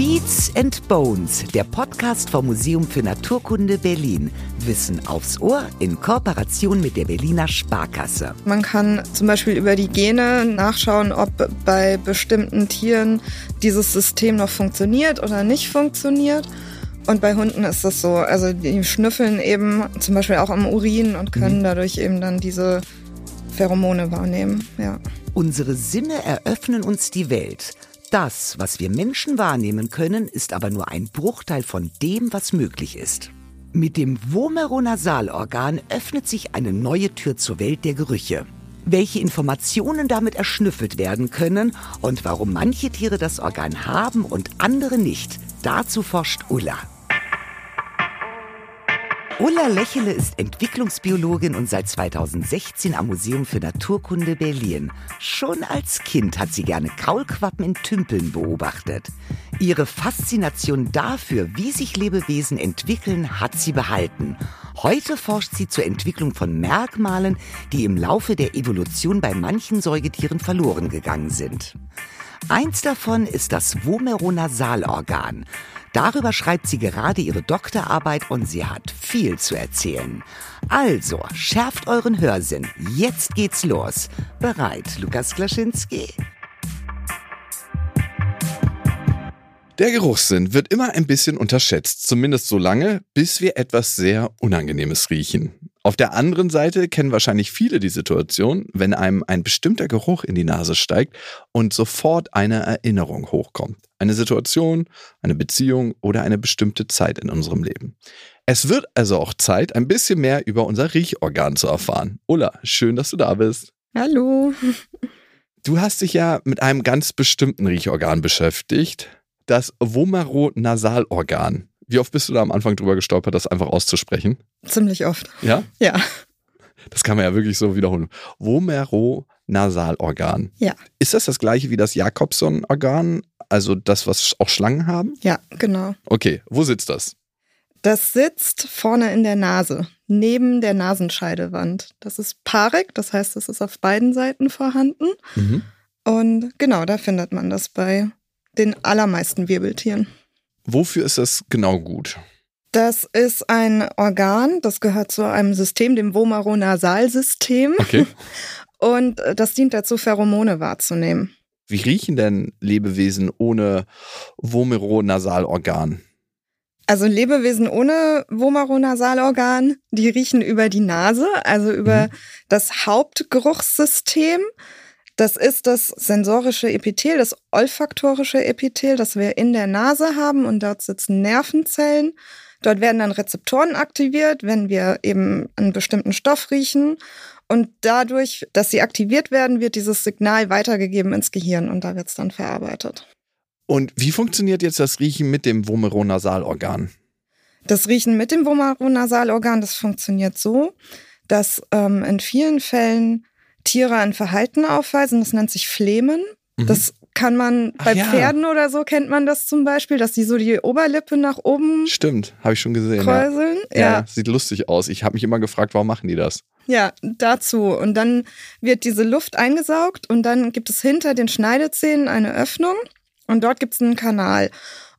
Beats and Bones, der Podcast vom Museum für Naturkunde Berlin. Wissen aufs Ohr in Kooperation mit der Berliner Sparkasse. Man kann zum Beispiel über die Gene nachschauen, ob bei bestimmten Tieren dieses System noch funktioniert oder nicht funktioniert. Und bei Hunden ist das so. Also die schnüffeln eben zum Beispiel auch am Urin und können mhm. dadurch eben dann diese Pheromone wahrnehmen. Ja. Unsere Sinne eröffnen uns die Welt. Das, was wir Menschen wahrnehmen können, ist aber nur ein Bruchteil von dem, was möglich ist. Mit dem Vomeronasalorgan öffnet sich eine neue Tür zur Welt der Gerüche. Welche Informationen damit erschnüffelt werden können und warum manche Tiere das Organ haben und andere nicht, dazu forscht Ulla. Ulla Lächele ist Entwicklungsbiologin und seit 2016 am Museum für Naturkunde Berlin. Schon als Kind hat sie gerne Kaulquappen in Tümpeln beobachtet. Ihre Faszination dafür, wie sich Lebewesen entwickeln, hat sie behalten. Heute forscht sie zur Entwicklung von Merkmalen, die im Laufe der Evolution bei manchen Säugetieren verloren gegangen sind. Eins davon ist das Vomeronasalorgan. Darüber schreibt sie gerade ihre Doktorarbeit und sie hat viel zu erzählen. Also, schärft euren Hörsinn. Jetzt geht's los. Bereit, Lukas Klaschinski? Der Geruchssinn wird immer ein bisschen unterschätzt, zumindest so lange, bis wir etwas sehr Unangenehmes riechen. Auf der anderen Seite kennen wahrscheinlich viele die Situation, wenn einem ein bestimmter Geruch in die Nase steigt und sofort eine Erinnerung hochkommt. Eine Situation, eine Beziehung oder eine bestimmte Zeit in unserem Leben. Es wird also auch Zeit, ein bisschen mehr über unser Riechorgan zu erfahren. Ulla, schön, dass du da bist. Hallo. Du hast dich ja mit einem ganz bestimmten Riechorgan beschäftigt, das Vomeronasalorgan. Wie oft bist du da am Anfang drüber gestolpert, das einfach auszusprechen? Ziemlich oft. Ja? Ja. Das kann man ja wirklich so wiederholen. Vomeronasalorgan. Ja. Ist das das gleiche wie das Jakobson-Organ, also das, was auch Schlangen haben? Ja, genau. Okay, wo sitzt das? Das sitzt vorne in der Nase, neben der Nasenscheidewand. Das ist paarig, das heißt, es ist auf beiden Seiten vorhanden. Mhm. Und genau, da findet man das bei den allermeisten Wirbeltieren. Wofür ist das genau gut? Das ist ein Organ, das gehört zu einem System, dem Vomeronasalsystem. Okay. Und das dient dazu, Pheromone wahrzunehmen. Wie riechen denn Lebewesen ohne Vomeronasalorgan? Also Lebewesen ohne Vomeronasalorgan, die riechen über die Nase, also über mhm. das Hauptgeruchssystem. Das ist das sensorische Epithel, das olfaktorische Epithel, das wir in der Nase haben und dort sitzen Nervenzellen. Dort werden dann Rezeptoren aktiviert, wenn wir eben einen bestimmten Stoff riechen. Und dadurch, dass sie aktiviert werden, wird dieses Signal weitergegeben ins Gehirn und da wird es dann verarbeitet. Und wie funktioniert jetzt das Riechen mit dem Vomeronasalorgan? Das Riechen mit dem Vomeronasalorgan, das funktioniert so, dass ähm, in vielen Fällen Tiere ein Verhalten aufweisen, das nennt sich Flemen. Mhm. Das kann man Ach bei ja. Pferden oder so kennt man das zum Beispiel, dass die so die Oberlippe nach oben. Stimmt, habe ich schon gesehen. Kräuseln. Ja. ja. sieht lustig aus. Ich habe mich immer gefragt, warum machen die das? Ja, dazu. Und dann wird diese Luft eingesaugt und dann gibt es hinter den Schneidezähnen eine Öffnung und dort gibt es einen Kanal.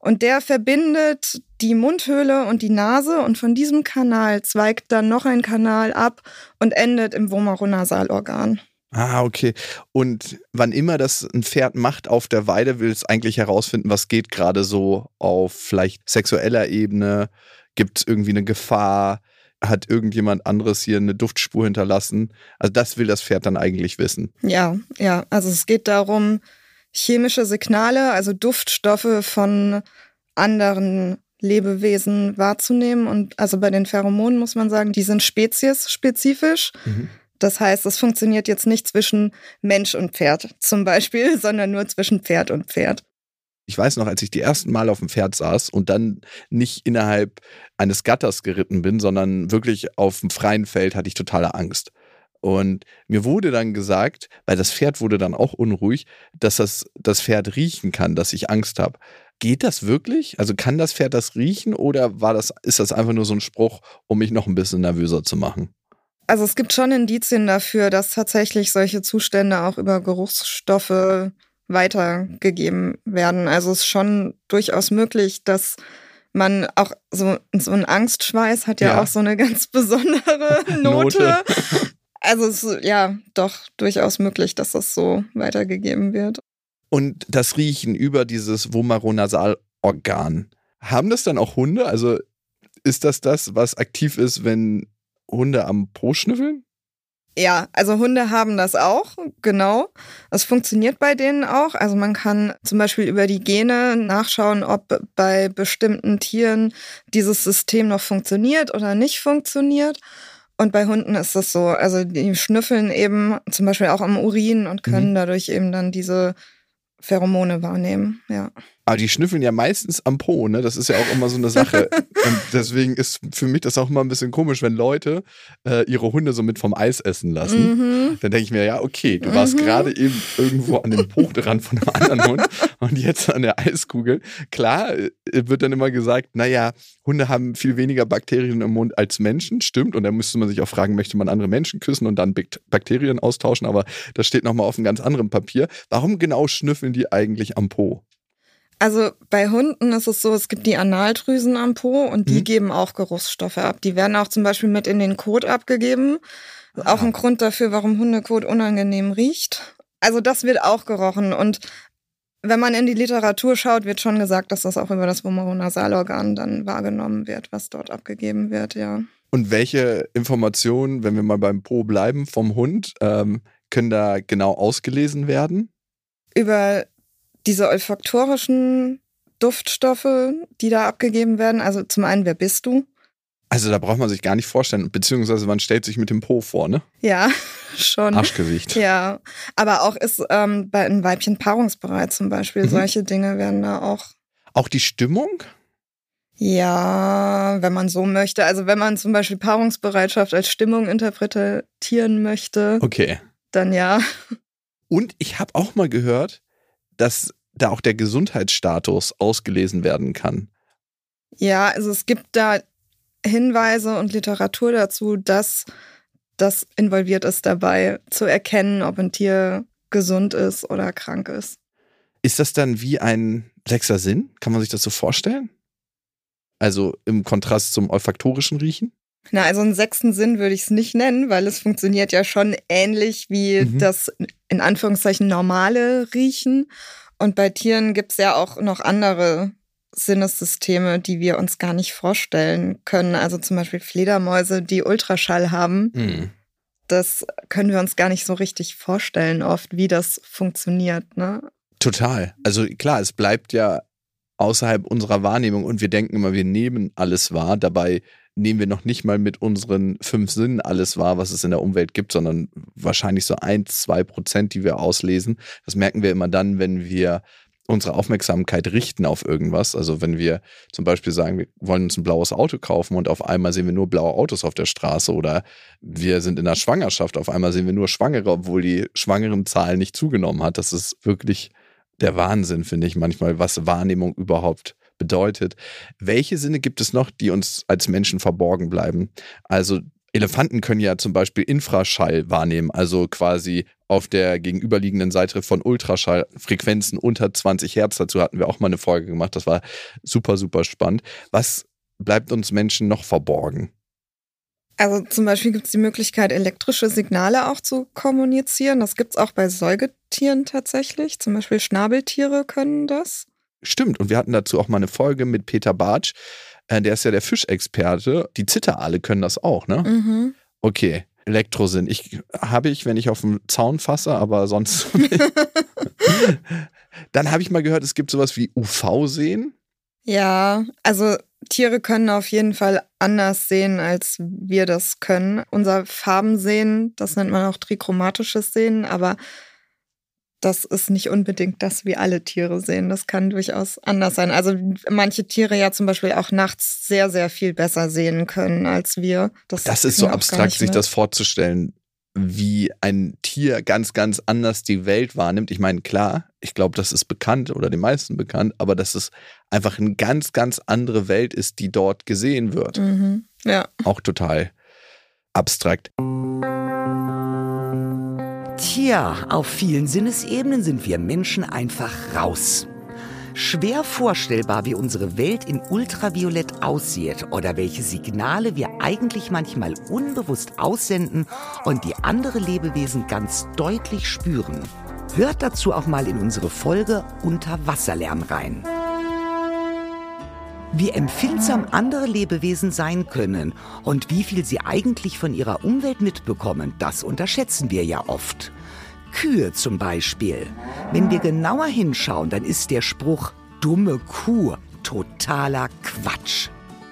Und der verbindet die Mundhöhle und die Nase und von diesem Kanal zweigt dann noch ein Kanal ab und endet im Vomeronasalorgan. Ah, okay. Und wann immer das ein Pferd macht auf der Weide, will es eigentlich herausfinden, was geht gerade so auf vielleicht sexueller Ebene. Gibt es irgendwie eine Gefahr? Hat irgendjemand anderes hier eine Duftspur hinterlassen? Also das will das Pferd dann eigentlich wissen. Ja, ja. Also es geht darum, chemische Signale, also Duftstoffe von anderen Lebewesen wahrzunehmen. Und also bei den Pheromonen muss man sagen, die sind speziesspezifisch. Mhm. Das heißt, es funktioniert jetzt nicht zwischen Mensch und Pferd zum Beispiel, sondern nur zwischen Pferd und Pferd. Ich weiß noch, als ich die ersten Mal auf dem Pferd saß und dann nicht innerhalb eines Gatters geritten bin, sondern wirklich auf dem freien Feld, hatte ich totale Angst. Und mir wurde dann gesagt, weil das Pferd wurde dann auch unruhig, dass das, das Pferd riechen kann, dass ich Angst habe. Geht das wirklich? Also kann das Pferd das riechen oder war das, ist das einfach nur so ein Spruch, um mich noch ein bisschen nervöser zu machen? Also es gibt schon Indizien dafür, dass tatsächlich solche Zustände auch über Geruchsstoffe weitergegeben werden. Also es ist schon durchaus möglich, dass man auch so, so ein Angstschweiß hat ja, ja. auch so eine ganz besondere Note. Note. Also es ist ja doch durchaus möglich, dass das so weitergegeben wird. Und das Riechen über dieses Vomaronasalorgan, haben das dann auch Hunde? Also ist das das, was aktiv ist, wenn Hunde am Po schnüffeln? Ja, also Hunde haben das auch, genau. Es funktioniert bei denen auch. Also man kann zum Beispiel über die Gene nachschauen, ob bei bestimmten Tieren dieses System noch funktioniert oder nicht funktioniert. Und bei Hunden ist das so. Also die schnüffeln eben zum Beispiel auch am Urin und können mhm. dadurch eben dann diese Pheromone wahrnehmen, ja. Aber die schnüffeln ja meistens am Po, ne? Das ist ja auch immer so eine Sache. Und deswegen ist für mich das auch immer ein bisschen komisch, wenn Leute äh, ihre Hunde so mit vom Eis essen lassen. Mhm. Dann denke ich mir, ja, okay, du warst mhm. gerade eben irgendwo an dem Po dran von einem anderen Hund und jetzt an der Eiskugel. Klar, äh, wird dann immer gesagt, naja, Hunde haben viel weniger Bakterien im Mund als Menschen, stimmt. Und da müsste man sich auch fragen, möchte man andere Menschen küssen und dann Bakterien austauschen? Aber das steht nochmal auf einem ganz anderen Papier. Warum genau schnüffeln die eigentlich am Po? Also bei Hunden ist es so, es gibt die Analdrüsen am Po und die mhm. geben auch Geruchsstoffe ab. Die werden auch zum Beispiel mit in den Kot abgegeben. Ah. Auch ein Grund dafür, warum Hundekot unangenehm riecht. Also das wird auch gerochen und wenn man in die Literatur schaut, wird schon gesagt, dass das auch über das Vomeronasalorgan dann wahrgenommen wird, was dort abgegeben wird, ja. Und welche Informationen, wenn wir mal beim Po bleiben, vom Hund, ähm, können da genau ausgelesen werden? Über diese olfaktorischen Duftstoffe, die da abgegeben werden. Also zum einen, wer bist du? Also da braucht man sich gar nicht vorstellen, beziehungsweise man stellt sich mit dem Po vor, ne? Ja, schon. Arschgewicht. Ja, aber auch ist ähm, bei einem Weibchen paarungsbereit zum Beispiel. Mhm. Solche Dinge werden da auch. Auch die Stimmung? Ja, wenn man so möchte. Also wenn man zum Beispiel Paarungsbereitschaft als Stimmung interpretieren möchte. Okay. Dann ja. Und ich habe auch mal gehört, dass da auch der Gesundheitsstatus ausgelesen werden kann. Ja, also es gibt da Hinweise und Literatur dazu, dass das involviert ist dabei, zu erkennen, ob ein Tier gesund ist oder krank ist. Ist das dann wie ein sechster Sinn? Kann man sich das so vorstellen? Also im Kontrast zum olfaktorischen Riechen? Na, also einen sechsten Sinn würde ich es nicht nennen, weil es funktioniert ja schon ähnlich wie mhm. das in Anführungszeichen normale Riechen. Und bei Tieren gibt es ja auch noch andere Sinnessysteme, die wir uns gar nicht vorstellen können. Also zum Beispiel Fledermäuse, die Ultraschall haben. Mhm. Das können wir uns gar nicht so richtig vorstellen, oft, wie das funktioniert. Ne? Total. Also klar, es bleibt ja außerhalb unserer Wahrnehmung und wir denken immer, wir nehmen alles wahr. Dabei nehmen wir noch nicht mal mit unseren fünf Sinnen alles wahr, was es in der Umwelt gibt, sondern wahrscheinlich so ein, zwei Prozent, die wir auslesen. Das merken wir immer dann, wenn wir unsere Aufmerksamkeit richten auf irgendwas. Also wenn wir zum Beispiel sagen, wir wollen uns ein blaues Auto kaufen und auf einmal sehen wir nur blaue Autos auf der Straße oder wir sind in der Schwangerschaft, auf einmal sehen wir nur Schwangere, obwohl die Schwangerenzahl nicht zugenommen hat. Das ist wirklich der Wahnsinn, finde ich manchmal, was Wahrnehmung überhaupt bedeutet. Welche Sinne gibt es noch, die uns als Menschen verborgen bleiben? Also Elefanten können ja zum Beispiel Infraschall wahrnehmen, also quasi auf der gegenüberliegenden Seite von Ultraschallfrequenzen unter 20 Hertz. Dazu hatten wir auch mal eine Folge gemacht. Das war super, super spannend. Was bleibt uns Menschen noch verborgen? Also zum Beispiel gibt es die Möglichkeit, elektrische Signale auch zu kommunizieren. Das gibt es auch bei Säugetieren tatsächlich. Zum Beispiel Schnabeltiere können das. Stimmt, und wir hatten dazu auch mal eine Folge mit Peter Bartsch. Äh, der ist ja der Fischexperte. Die Zitterale können das auch, ne? Mhm. Okay. Elektrosinn. Ich habe ich, wenn ich auf dem Zaun fasse, aber sonst. Dann habe ich mal gehört, es gibt sowas wie UV-Sehen. Ja, also Tiere können auf jeden Fall anders sehen, als wir das können. Unser Farbensehen, das nennt man auch trichromatisches Sehen, aber das ist nicht unbedingt das, wie alle Tiere sehen. Das kann durchaus anders sein. Also manche Tiere ja zum Beispiel auch nachts sehr, sehr viel besser sehen können als wir. Das, das ist so abstrakt, sich das vorzustellen, wie ein Tier ganz, ganz anders die Welt wahrnimmt. Ich meine, klar, ich glaube, das ist bekannt oder den meisten bekannt, aber dass es einfach eine ganz, ganz andere Welt ist, die dort gesehen wird. Mhm. Ja. Auch total abstrakt. Tja, auf vielen Sinnesebenen sind wir Menschen einfach raus. Schwer vorstellbar, wie unsere Welt in Ultraviolett aussieht oder welche Signale wir eigentlich manchmal unbewusst aussenden und die andere Lebewesen ganz deutlich spüren. Hört dazu auch mal in unsere Folge Unterwasserlärm rein. Wie empfindsam andere Lebewesen sein können und wie viel sie eigentlich von ihrer Umwelt mitbekommen, das unterschätzen wir ja oft. Kühe zum Beispiel. Wenn wir genauer hinschauen, dann ist der Spruch dumme Kuh totaler Quatsch.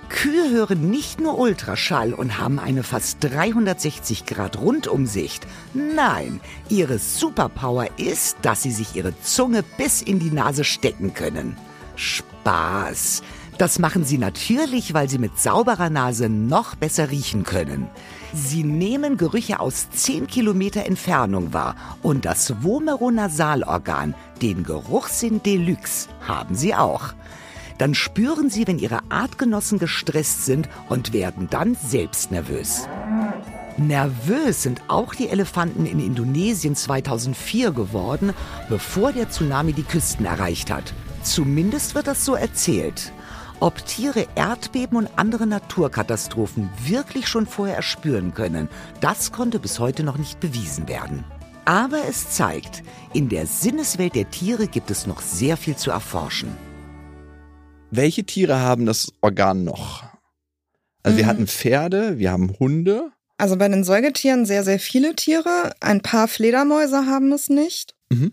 Kühe hören nicht nur Ultraschall und haben eine fast 360 Grad Rundumsicht. Nein, ihre Superpower ist, dass sie sich ihre Zunge bis in die Nase stecken können. Spaß. Das machen sie natürlich, weil sie mit sauberer Nase noch besser riechen können. Sie nehmen Gerüche aus 10 Kilometer Entfernung wahr und das Vomeronasalorgan, den Geruchssinn Deluxe, haben sie auch. Dann spüren sie, wenn ihre Artgenossen gestresst sind und werden dann selbst nervös. Nervös sind auch die Elefanten in Indonesien 2004 geworden, bevor der Tsunami die Küsten erreicht hat. Zumindest wird das so erzählt. Ob Tiere Erdbeben und andere Naturkatastrophen wirklich schon vorher erspüren können, das konnte bis heute noch nicht bewiesen werden. Aber es zeigt, in der Sinneswelt der Tiere gibt es noch sehr viel zu erforschen. Welche Tiere haben das Organ noch? Also wir Mhm. hatten Pferde, wir haben Hunde. Also bei den Säugetieren sehr, sehr viele Tiere. Ein paar Fledermäuse haben es nicht. Mhm.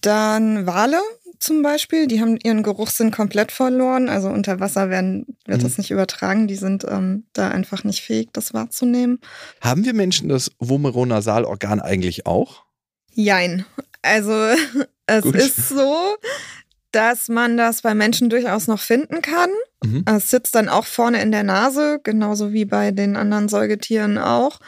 Dann Wale zum Beispiel, die haben ihren Geruchssinn komplett verloren. Also unter Wasser werden, wird Mhm. das nicht übertragen. Die sind ähm, da einfach nicht fähig, das wahrzunehmen. Haben wir Menschen das Vomeronasalorgan eigentlich auch? Jein. Also es Gut. ist so, dass man das bei Menschen durchaus noch finden kann. Mhm. Es sitzt dann auch vorne in der Nase, genauso wie bei den anderen Säugetieren auch.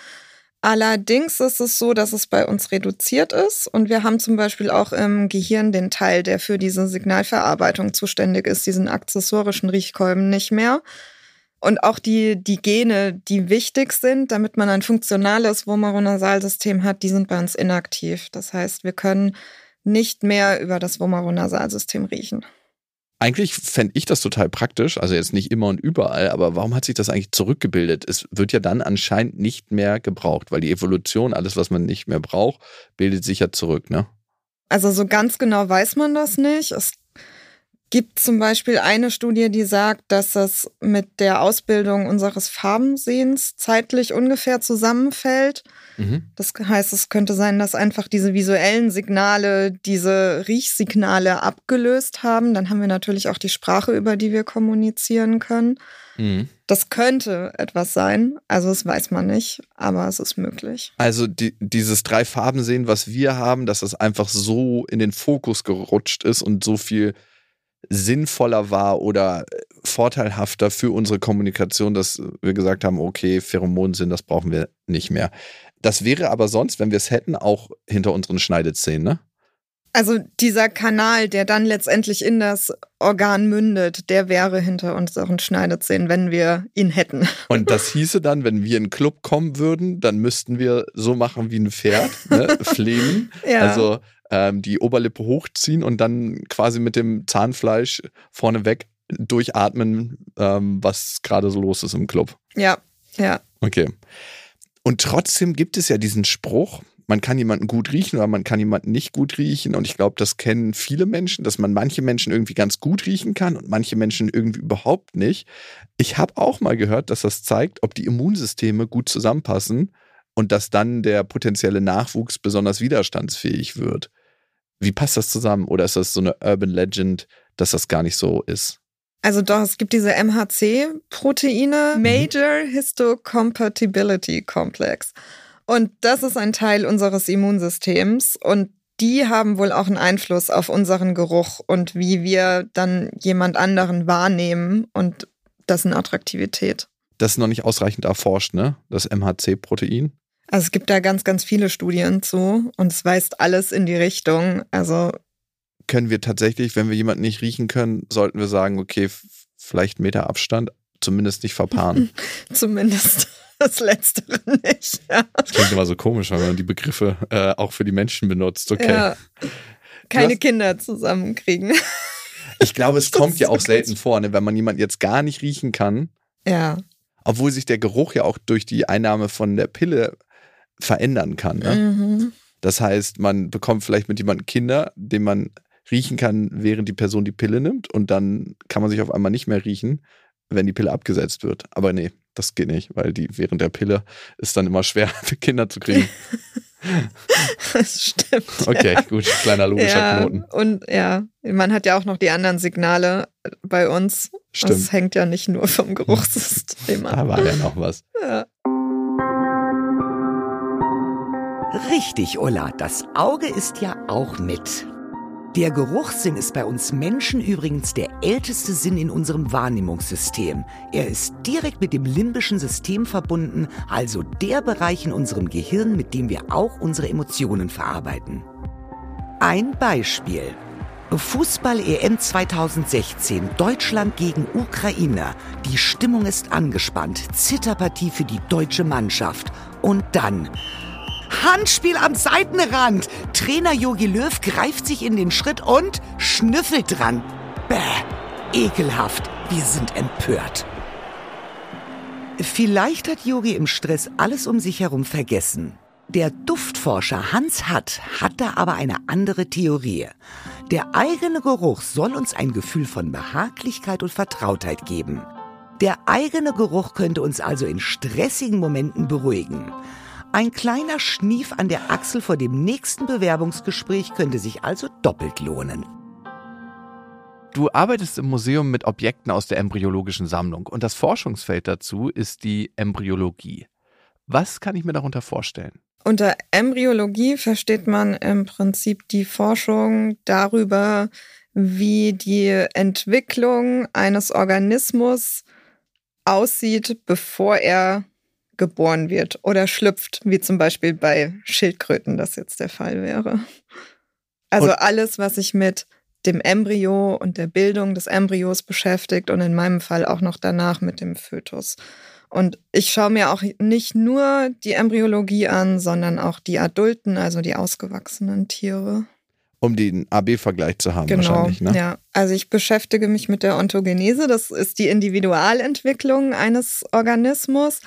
Allerdings ist es so, dass es bei uns reduziert ist und wir haben zum Beispiel auch im Gehirn den Teil, der für diese Signalverarbeitung zuständig ist, diesen akzessorischen Riechkolben nicht mehr. Und auch die, die Gene, die wichtig sind, damit man ein funktionales Vomeronasalsystem hat, die sind bei uns inaktiv. Das heißt, wir können nicht mehr über das Vomeronasalsystem riechen. Eigentlich fände ich das total praktisch, also jetzt nicht immer und überall, aber warum hat sich das eigentlich zurückgebildet? Es wird ja dann anscheinend nicht mehr gebraucht, weil die Evolution, alles, was man nicht mehr braucht, bildet sich ja zurück, ne? Also so ganz genau weiß man das nicht. Es gibt zum Beispiel eine Studie, die sagt, dass das mit der Ausbildung unseres Farbensehens zeitlich ungefähr zusammenfällt. Mhm. Das heißt, es könnte sein, dass einfach diese visuellen Signale diese Riechsignale abgelöst haben. Dann haben wir natürlich auch die Sprache, über die wir kommunizieren können. Mhm. Das könnte etwas sein. Also das weiß man nicht, aber es ist möglich. Also die, dieses drei Farben sehen, was wir haben, dass das einfach so in den Fokus gerutscht ist und so viel sinnvoller war oder äh, vorteilhafter für unsere Kommunikation, dass wir gesagt haben, okay, Pheromonsinn, das brauchen wir nicht mehr. Das wäre aber sonst, wenn wir es hätten, auch hinter unseren Schneidezähnen, ne? Also dieser Kanal, der dann letztendlich in das Organ mündet, der wäre hinter unseren Schneidezähnen, wenn wir ihn hätten. Und das hieße dann, wenn wir in einen Club kommen würden, dann müssten wir so machen wie ein Pferd, ne? flehmen. Ja. Also ähm, die Oberlippe hochziehen und dann quasi mit dem Zahnfleisch vorneweg durchatmen, ähm, was gerade so los ist im Club. Ja, ja. Okay. Und trotzdem gibt es ja diesen Spruch, man kann jemanden gut riechen oder man kann jemanden nicht gut riechen. Und ich glaube, das kennen viele Menschen, dass man manche Menschen irgendwie ganz gut riechen kann und manche Menschen irgendwie überhaupt nicht. Ich habe auch mal gehört, dass das zeigt, ob die Immunsysteme gut zusammenpassen und dass dann der potenzielle Nachwuchs besonders widerstandsfähig wird. Wie passt das zusammen? Oder ist das so eine Urban Legend, dass das gar nicht so ist? Also doch, es gibt diese MHC-Proteine, Mhm. Major Histocompatibility Complex. Und das ist ein Teil unseres Immunsystems und die haben wohl auch einen Einfluss auf unseren Geruch und wie wir dann jemand anderen wahrnehmen und dessen Attraktivität. Das ist noch nicht ausreichend erforscht, ne? Das MHC-Protein. Also es gibt da ganz, ganz viele Studien zu und es weist alles in die Richtung. Also können wir tatsächlich, wenn wir jemanden nicht riechen können, sollten wir sagen, okay, vielleicht Meter Abstand, zumindest nicht verpaaren. zumindest. Das Letztere nicht. Ja. Das klingt immer so komisch, wenn man die Begriffe äh, auch für die Menschen benutzt. Okay. Ja. Keine hast, Kinder zusammenkriegen. Ich glaube, es kommt ja auch selten vor, ne, wenn man jemanden jetzt gar nicht riechen kann. Ja. Obwohl sich der Geruch ja auch durch die Einnahme von der Pille verändern kann. Ne? Mhm. Das heißt, man bekommt vielleicht mit jemandem Kinder, den man riechen kann, während die Person die Pille nimmt und dann kann man sich auf einmal nicht mehr riechen, wenn die Pille abgesetzt wird. Aber nee, das geht nicht, weil die während der Pille ist dann immer schwer für Kinder zu kriegen. das stimmt. Okay, ja. gut, kleiner logischer ja, Knoten. Und ja, man hat ja auch noch die anderen Signale bei uns. Stimmt. Das hängt ja nicht nur vom Geruchssystem ab. Da war ja noch was. Ja. Richtig, Ulla, das Auge ist ja auch mit. Der Geruchssinn ist bei uns Menschen übrigens der älteste Sinn in unserem Wahrnehmungssystem. Er ist direkt mit dem limbischen System verbunden, also der Bereich in unserem Gehirn, mit dem wir auch unsere Emotionen verarbeiten. Ein Beispiel. Fußball-EM 2016, Deutschland gegen Ukraine. Die Stimmung ist angespannt, Zitterpartie für die deutsche Mannschaft. Und dann Handspiel am Seitenrand. Trainer Jogi Löw greift sich in den Schritt und schnüffelt dran. Bäh, ekelhaft. Wir sind empört. Vielleicht hat Yogi im Stress alles um sich herum vergessen. Der Duftforscher Hans Hatt hat da aber eine andere Theorie. Der eigene Geruch soll uns ein Gefühl von Behaglichkeit und Vertrautheit geben. Der eigene Geruch könnte uns also in stressigen Momenten beruhigen. Ein kleiner Schnief an der Achsel vor dem nächsten Bewerbungsgespräch könnte sich also doppelt lohnen. Du arbeitest im Museum mit Objekten aus der embryologischen Sammlung und das Forschungsfeld dazu ist die Embryologie. Was kann ich mir darunter vorstellen? Unter Embryologie versteht man im Prinzip die Forschung darüber, wie die Entwicklung eines Organismus aussieht, bevor er geboren wird oder schlüpft, wie zum Beispiel bei Schildkröten das jetzt der Fall wäre. Also und alles, was sich mit dem Embryo und der Bildung des Embryos beschäftigt und in meinem Fall auch noch danach mit dem Fötus. Und ich schaue mir auch nicht nur die Embryologie an, sondern auch die adulten, also die ausgewachsenen Tiere. Um den AB-Vergleich zu haben, genau, wahrscheinlich. Ne? Ja, also ich beschäftige mich mit der Ontogenese. Das ist die Individualentwicklung eines Organismus.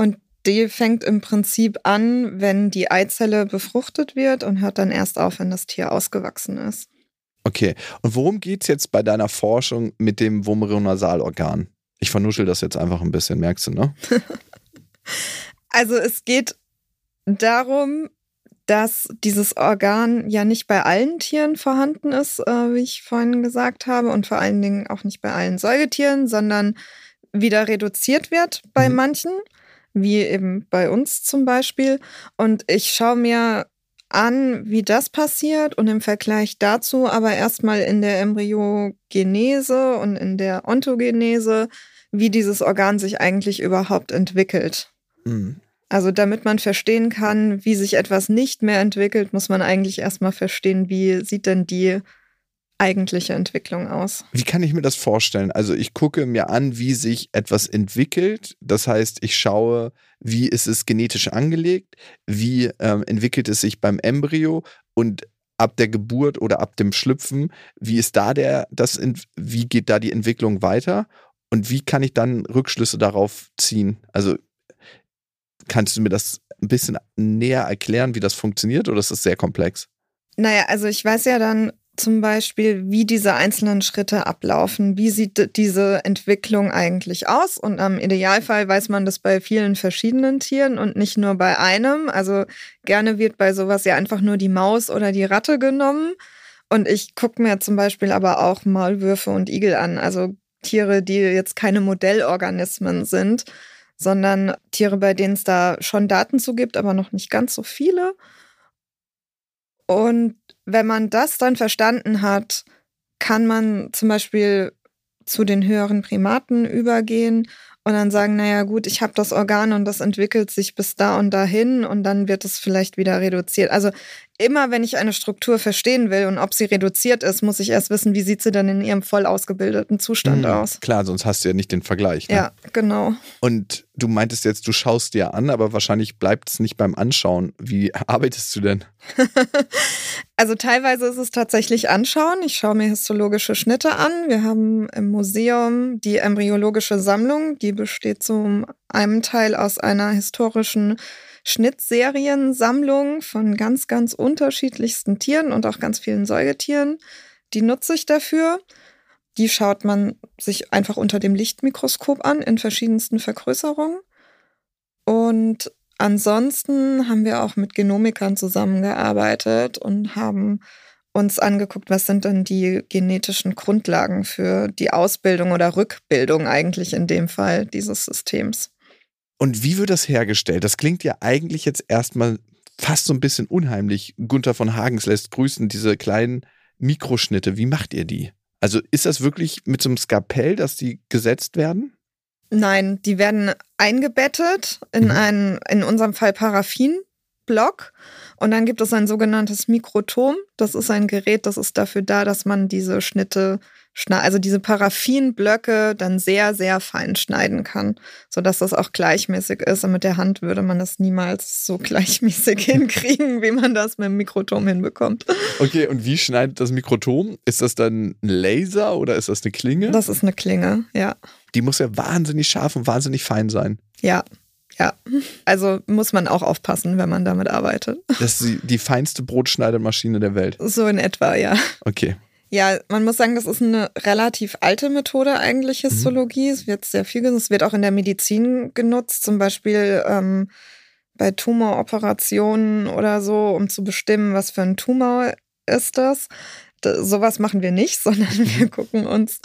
Und die fängt im Prinzip an, wenn die Eizelle befruchtet wird und hört dann erst auf, wenn das Tier ausgewachsen ist. Okay, und worum geht es jetzt bei deiner Forschung mit dem Vomeronasalorgan? Ich vernuschel das jetzt einfach ein bisschen, merkst du, ne? also es geht darum, dass dieses Organ ja nicht bei allen Tieren vorhanden ist, äh, wie ich vorhin gesagt habe, und vor allen Dingen auch nicht bei allen Säugetieren, sondern wieder reduziert wird bei mhm. manchen wie eben bei uns zum Beispiel. Und ich schaue mir an, wie das passiert und im Vergleich dazu aber erstmal in der Embryogenese und in der Ontogenese, wie dieses Organ sich eigentlich überhaupt entwickelt. Mhm. Also damit man verstehen kann, wie sich etwas nicht mehr entwickelt, muss man eigentlich erstmal verstehen, wie sieht denn die eigentliche Entwicklung aus? Wie kann ich mir das vorstellen? Also ich gucke mir an, wie sich etwas entwickelt. Das heißt, ich schaue, wie ist es genetisch angelegt, wie ähm, entwickelt es sich beim Embryo und ab der Geburt oder ab dem Schlüpfen, wie ist da der, das, wie geht da die Entwicklung weiter und wie kann ich dann Rückschlüsse darauf ziehen? Also kannst du mir das ein bisschen näher erklären, wie das funktioniert oder ist das sehr komplex? Naja, also ich weiß ja dann zum Beispiel, wie diese einzelnen Schritte ablaufen. Wie sieht diese Entwicklung eigentlich aus? Und am Idealfall weiß man das bei vielen verschiedenen Tieren und nicht nur bei einem. Also gerne wird bei sowas ja einfach nur die Maus oder die Ratte genommen. Und ich gucke mir zum Beispiel aber auch Maulwürfe und Igel an. Also Tiere, die jetzt keine Modellorganismen sind, sondern Tiere, bei denen es da schon Daten zu gibt, aber noch nicht ganz so viele. Und wenn man das dann verstanden hat, kann man zum Beispiel zu den höheren Primaten übergehen und dann sagen, naja gut, ich habe das Organ und das entwickelt sich bis da und dahin und dann wird es vielleicht wieder reduziert. Also immer, wenn ich eine Struktur verstehen will und ob sie reduziert ist, muss ich erst wissen, wie sieht sie dann in ihrem voll ausgebildeten Zustand mhm, aus. Klar, sonst hast du ja nicht den Vergleich. Ne? Ja, genau. Und du meintest jetzt, du schaust dir an, aber wahrscheinlich bleibt es nicht beim Anschauen. Wie arbeitest du denn? also teilweise ist es tatsächlich Anschauen. Ich schaue mir histologische Schnitte an. Wir haben im Museum die embryologische Sammlung, die besteht zum einem Teil aus einer historischen Schnittseriensammlung von ganz, ganz unterschiedlichsten Tieren und auch ganz vielen Säugetieren. Die nutze ich dafür. Die schaut man sich einfach unter dem Lichtmikroskop an in verschiedensten Vergrößerungen. Und ansonsten haben wir auch mit Genomikern zusammengearbeitet und haben uns angeguckt, was sind denn die genetischen Grundlagen für die Ausbildung oder Rückbildung eigentlich in dem Fall dieses Systems. Und wie wird das hergestellt? Das klingt ja eigentlich jetzt erstmal fast so ein bisschen unheimlich. Gunther von Hagens lässt grüßen, diese kleinen Mikroschnitte. Wie macht ihr die? Also ist das wirklich mit so einem Skapell, dass die gesetzt werden? Nein, die werden eingebettet in mhm. einen, in unserem Fall Paraffinblock und dann gibt es ein sogenanntes Mikrotom. Das ist ein Gerät, das ist dafür da, dass man diese Schnitte, also diese Paraffinblöcke dann sehr, sehr fein schneiden kann, sodass das auch gleichmäßig ist. Und mit der Hand würde man das niemals so gleichmäßig hinkriegen, wie man das mit dem Mikrotom hinbekommt. Okay, und wie schneidet das Mikrotom? Ist das dann ein Laser oder ist das eine Klinge? Das ist eine Klinge, ja. Die muss ja wahnsinnig scharf und wahnsinnig fein sein. Ja, ja, also muss man auch aufpassen, wenn man damit arbeitet. Das ist die, die feinste Brotschneidemaschine der Welt. So in etwa, ja. Okay. Ja, man muss sagen, das ist eine relativ alte Methode eigentlich, mhm. Histologie. Mhm. Es wird sehr viel genutzt. Es wird auch in der Medizin genutzt, zum Beispiel ähm, bei Tumoroperationen oder so, um zu bestimmen, was für ein Tumor ist das. Da, sowas machen wir nicht, sondern wir mhm. gucken uns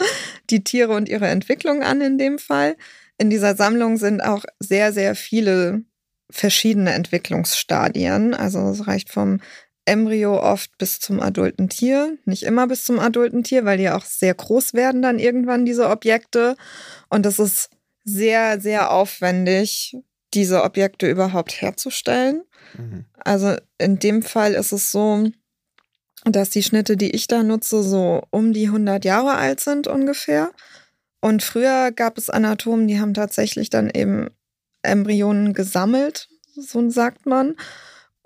die Tiere und ihre Entwicklung an in dem Fall. In dieser Sammlung sind auch sehr, sehr viele verschiedene Entwicklungsstadien. Also es reicht vom Embryo oft bis zum adulten Tier. Nicht immer bis zum adulten Tier, weil die auch sehr groß werden dann irgendwann, diese Objekte. Und es ist sehr, sehr aufwendig, diese Objekte überhaupt herzustellen. Mhm. Also in dem Fall ist es so, dass die Schnitte, die ich da nutze, so um die 100 Jahre alt sind ungefähr. Und früher gab es Anatomen, die haben tatsächlich dann eben Embryonen gesammelt, so sagt man.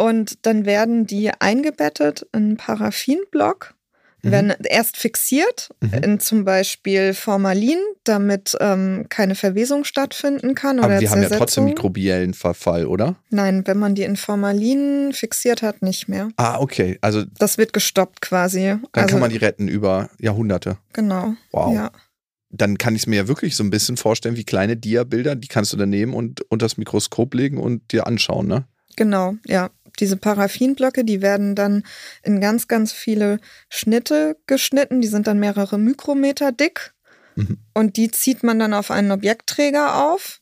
Und dann werden die eingebettet in einen Paraffinblock, mhm. werden erst fixiert mhm. in zum Beispiel Formalin, damit ähm, keine Verwesung stattfinden kann. Aber die haben ja trotzdem mikrobiellen Verfall, oder? Nein, wenn man die in Formalin fixiert hat, nicht mehr. Ah, okay. Also das wird gestoppt quasi. Dann also, kann man die retten über Jahrhunderte. Genau. Wow. Ja dann kann ich es mir ja wirklich so ein bisschen vorstellen wie kleine Dia-Bilder, die kannst du dann nehmen und unter das Mikroskop legen und dir anschauen, ne? Genau, ja. Diese Paraffinblöcke, die werden dann in ganz, ganz viele Schnitte geschnitten. Die sind dann mehrere Mikrometer dick. Mhm. Und die zieht man dann auf einen Objektträger auf.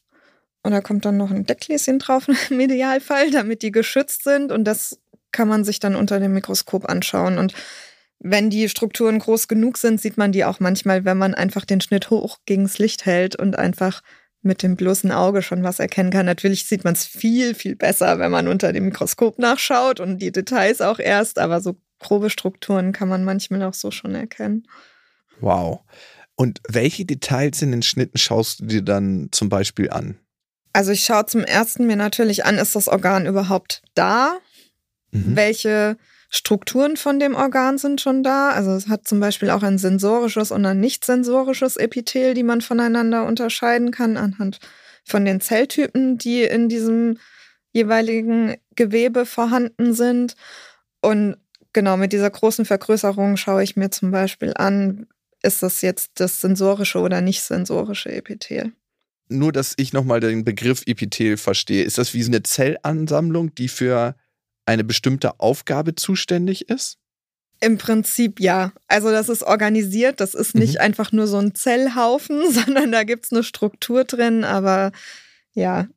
Und da kommt dann noch ein Deckgläschen drauf im Idealfall, damit die geschützt sind. Und das kann man sich dann unter dem Mikroskop anschauen. Und wenn die Strukturen groß genug sind, sieht man die auch manchmal, wenn man einfach den Schnitt hoch gegens Licht hält und einfach mit dem bloßen Auge schon was erkennen kann. Natürlich sieht man es viel, viel besser, wenn man unter dem Mikroskop nachschaut und die Details auch erst, aber so grobe Strukturen kann man manchmal auch so schon erkennen. Wow. Und welche Details in den Schnitten schaust du dir dann zum Beispiel an? Also ich schaue zum ersten mir natürlich an, ist das Organ überhaupt da? Mhm. Welche Strukturen von dem Organ sind schon da. Also es hat zum Beispiel auch ein sensorisches und ein nicht sensorisches Epithel, die man voneinander unterscheiden kann anhand von den Zelltypen, die in diesem jeweiligen Gewebe vorhanden sind. Und genau mit dieser großen Vergrößerung schaue ich mir zum Beispiel an, ist das jetzt das sensorische oder nicht sensorische Epithel. Nur, dass ich nochmal den Begriff Epithel verstehe. Ist das wie eine Zellansammlung, die für eine bestimmte Aufgabe zuständig ist? Im Prinzip ja. Also das ist organisiert, das ist nicht mhm. einfach nur so ein Zellhaufen, sondern da gibt es eine Struktur drin, aber ja.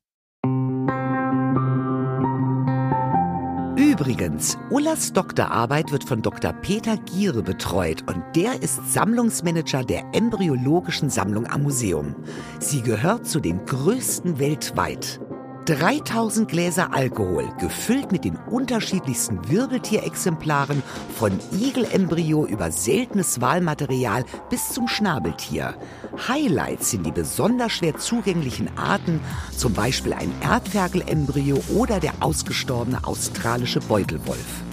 Übrigens, Ullas Doktorarbeit wird von Dr. Peter Giere betreut und der ist Sammlungsmanager der embryologischen Sammlung am Museum. Sie gehört zu den größten weltweit. 3000 Gläser Alkohol, gefüllt mit den unterschiedlichsten Wirbeltierexemplaren, von Igelembryo über seltenes Wahlmaterial bis zum Schnabeltier. Highlights sind die besonders schwer zugänglichen Arten, zum Beispiel ein Erdferkelembryo oder der ausgestorbene australische Beutelwolf.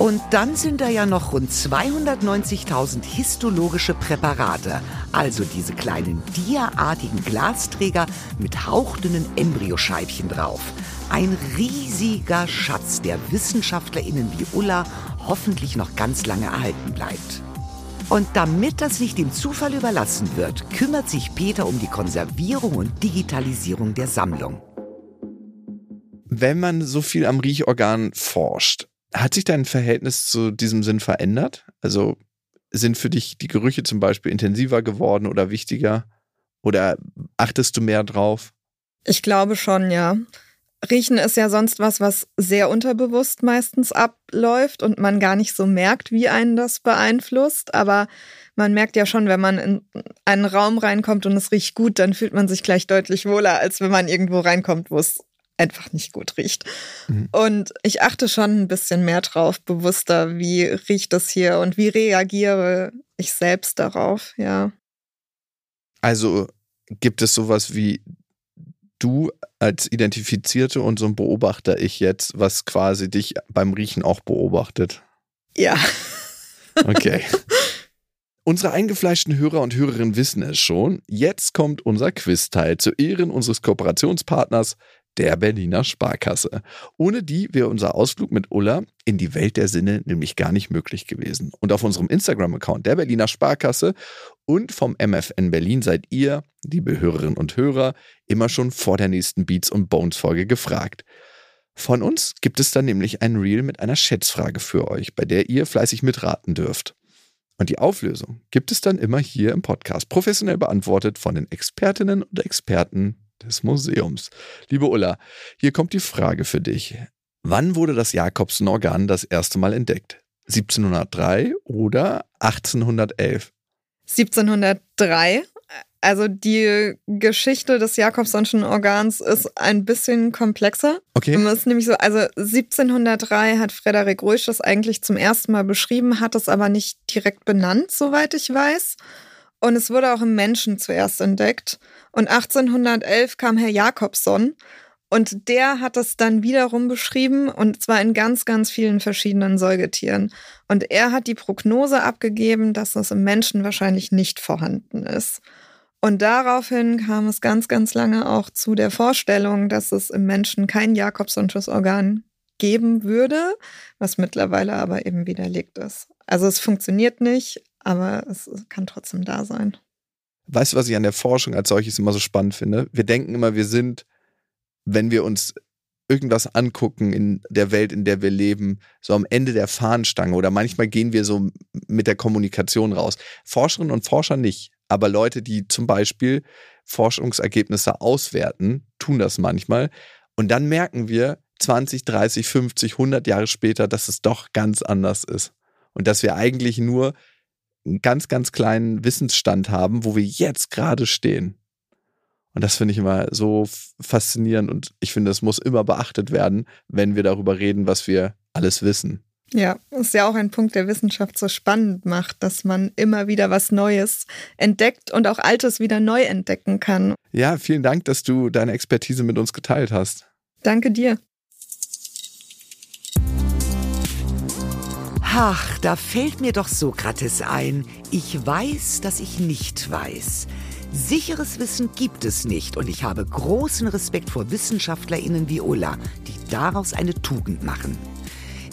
Und dann sind da ja noch rund 290.000 histologische Präparate, also diese kleinen diaartigen Glasträger mit hauchdünnen Embryoscheibchen drauf. Ein riesiger Schatz, der WissenschaftlerInnen wie Ulla hoffentlich noch ganz lange erhalten bleibt. Und damit das nicht dem Zufall überlassen wird, kümmert sich Peter um die Konservierung und Digitalisierung der Sammlung. Wenn man so viel am Riechorgan forscht, hat sich dein Verhältnis zu diesem Sinn verändert? Also sind für dich die Gerüche zum Beispiel intensiver geworden oder wichtiger? Oder achtest du mehr drauf? Ich glaube schon, ja. Riechen ist ja sonst was, was sehr unterbewusst meistens abläuft und man gar nicht so merkt, wie einen das beeinflusst. Aber man merkt ja schon, wenn man in einen Raum reinkommt und es riecht gut, dann fühlt man sich gleich deutlich wohler, als wenn man irgendwo reinkommt, wo es einfach nicht gut riecht. Mhm. Und ich achte schon ein bisschen mehr drauf, bewusster, wie riecht das hier und wie reagiere ich selbst darauf, ja. Also gibt es sowas wie du als Identifizierte und so ein Beobachter ich jetzt, was quasi dich beim Riechen auch beobachtet? Ja. Okay. Unsere eingefleischten Hörer und Hörerinnen wissen es schon. Jetzt kommt unser Quizteil zu Ehren unseres Kooperationspartners der Berliner Sparkasse. Ohne die wäre unser Ausflug mit Ulla in die Welt der Sinne nämlich gar nicht möglich gewesen. Und auf unserem Instagram-Account der Berliner Sparkasse und vom MFN Berlin seid ihr, liebe Hörerinnen und Hörer, immer schon vor der nächsten Beats und Bones Folge gefragt. Von uns gibt es dann nämlich ein Reel mit einer Schätzfrage für euch, bei der ihr fleißig mitraten dürft. Und die Auflösung gibt es dann immer hier im Podcast, professionell beantwortet von den Expertinnen und Experten des Museums. Liebe Ulla, hier kommt die Frage für dich. Wann wurde das Jakobsen-Organ das erste Mal entdeckt? 1703 oder 1811? 1703. Also die Geschichte des Jakobsonschen Organs ist ein bisschen komplexer. Okay. Es ist nämlich so, also 1703 hat Frederik Rösch das eigentlich zum ersten Mal beschrieben, hat es aber nicht direkt benannt, soweit ich weiß. Und es wurde auch im Menschen zuerst entdeckt. Und 1811 kam Herr Jakobson und der hat es dann wiederum beschrieben und zwar in ganz, ganz vielen verschiedenen Säugetieren. Und er hat die Prognose abgegeben, dass es im Menschen wahrscheinlich nicht vorhanden ist. Und daraufhin kam es ganz, ganz lange auch zu der Vorstellung, dass es im Menschen kein Jakobsonsches Organ geben würde, was mittlerweile aber eben widerlegt ist. Also es funktioniert nicht, aber es kann trotzdem da sein. Weißt du, was ich an der Forschung als solches immer so spannend finde? Wir denken immer, wir sind, wenn wir uns irgendwas angucken in der Welt, in der wir leben, so am Ende der Fahnenstange oder manchmal gehen wir so mit der Kommunikation raus. Forscherinnen und Forscher nicht, aber Leute, die zum Beispiel Forschungsergebnisse auswerten, tun das manchmal. Und dann merken wir 20, 30, 50, 100 Jahre später, dass es doch ganz anders ist. Und dass wir eigentlich nur einen ganz, ganz kleinen Wissensstand haben, wo wir jetzt gerade stehen. Und das finde ich immer so faszinierend und ich finde, das muss immer beachtet werden, wenn wir darüber reden, was wir alles wissen. Ja, ist ja auch ein Punkt, der Wissenschaft so spannend macht, dass man immer wieder was Neues entdeckt und auch Altes wieder neu entdecken kann. Ja, vielen Dank, dass du deine Expertise mit uns geteilt hast. Danke dir. Ach, da fällt mir doch Sokrates ein. Ich weiß, dass ich nicht weiß. Sicheres Wissen gibt es nicht und ich habe großen Respekt vor WissenschaftlerInnen wie Ulla, die daraus eine Tugend machen.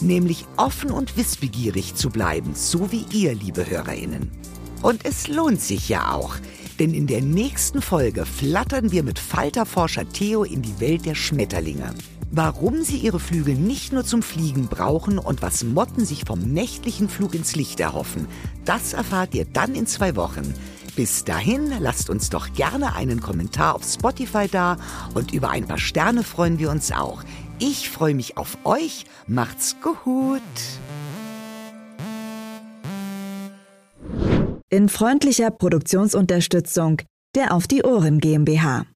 Nämlich offen und wissbegierig zu bleiben, so wie ihr, liebe HörerInnen. Und es lohnt sich ja auch, denn in der nächsten Folge flattern wir mit Falterforscher Theo in die Welt der Schmetterlinge. Warum sie ihre Flügel nicht nur zum Fliegen brauchen und was Motten sich vom nächtlichen Flug ins Licht erhoffen, das erfahrt ihr dann in zwei Wochen. Bis dahin, lasst uns doch gerne einen Kommentar auf Spotify da und über ein paar Sterne freuen wir uns auch. Ich freue mich auf euch. Macht's gut. In freundlicher Produktionsunterstützung der Auf die Ohren GmbH.